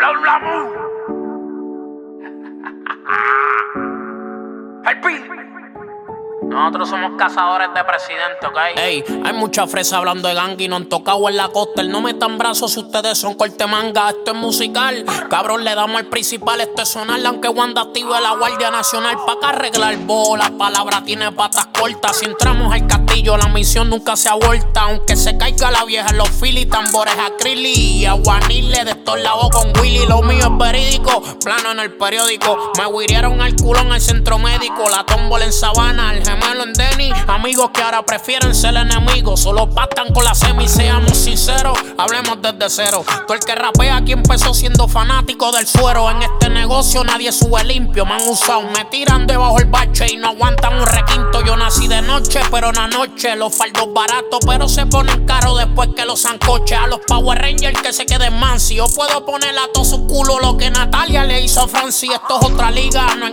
Flow. Nosotros somos cazadores de presidente, ¿ok? Ey, hay mucha fresa hablando de gang y no han tocado en la costa. El no metan brazos si ustedes son corte manga. Esto es musical. Cabrón, le damos al principal. Esto es sonar, aunque Wanda active la Guardia Nacional. Pa' que arreglar bolas. Palabra tiene patas cortas. Si entramos al la misión nunca se aborta. Aunque se caiga la vieja, los fili, tambores acrylic y aguanile de estos lados con Willy. Lo mío es verídico. Plano en el periódico. Me huirieron al culón al centro médico. La tómbola en sabana. El gemelo en Denny. Amigos que ahora prefieren ser enemigos. Solo pactan con la semi. Seamos sinceros. Hablemos desde cero. Todo el que rapea aquí empezó siendo fanático del suero. En este negocio nadie sube limpio. Me han usado. Me tiran debajo el bache y no aguantan un requinto. Yo nací de noche, pero una noche. Los faldos baratos, pero se ponen caros después que los sancoches. A los Power Rangers que se queden mansi. Yo puedo poner a todo su culo lo que Natalia le hizo a Francis. Esto es otra liga. No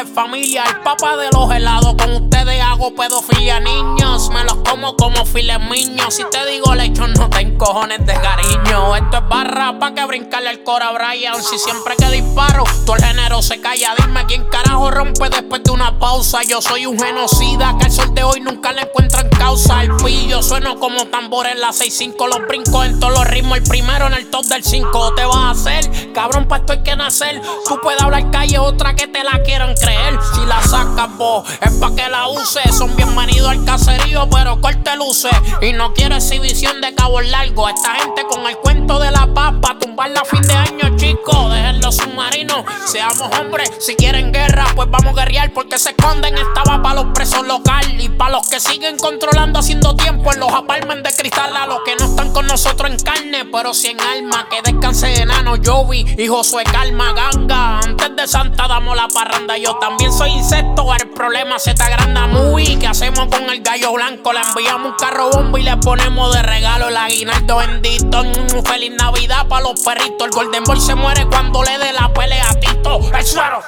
es familia. El papá de los helados. Con ustedes hago pedofilia. Niños, me los como como files miños. Si te digo lecho, no te encojones de cariño. Esto es barra pa' que brincarle el cora Brian. Si siempre que disparo, todo el género se calla. Dime quién carajo rompe después de una pausa. Yo soy un genocida que al sol de hoy nunca le encuentran causa. El pillo sueno como tambor en la 6-5. Los brincos en todos los ritmos. El primero en el top del 5. Te vas a hacer, cabrón, pa' esto hay que nacer. Tú puedes hablar calle, otra que te la quieran creer. She La sacas vos, es pa' que la uses. Son bienvenidos al caserío, pero corte luces. Y no quiero exhibición de cabo largo. Esta gente con el cuento de la paz pa' tumbarla a fin de año, chicos. Dejen los submarinos, seamos hombres. Si quieren guerra, pues vamos a guerrear. Porque se esconden, estaba pa' los presos locales. Y pa' los que siguen controlando, haciendo tiempo en los apartments de cristal. A los que no están con nosotros en carne, pero si en alma. Que descanse enano, Jovi y Josué Calma, ganga. Antes de Santa damos la parranda. Yo también soy insecto, el problema se te agranda muy. ¿Qué hacemos con el gallo blanco? Le enviamos un carro bomba y le ponemos de regalo el aguinaldo bendito. Feliz Navidad para los perritos. El Golden Boy se muere cuando le dé la pelea a Tito. El suero.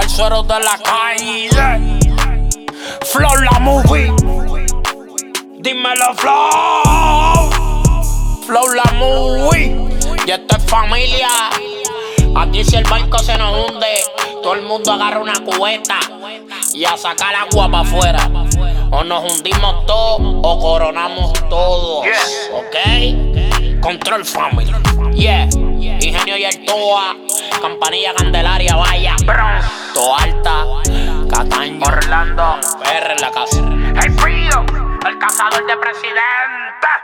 El suero de la calle. Flow la movie. Dímelo, Flow. Flow la movie. Y esto es familia. Aquí si el barco se nos hunde, todo el mundo agarra una cubeta y a sacar agua para afuera. O nos hundimos todos o coronamos todos. ¿Ok? Control Family. Yeah. Ingenio y el Toa. Campanilla Candelaria, vaya. Bronx. Toalta. Cataño. Orlando. PR en la casa. El frío. El cazador de presidente.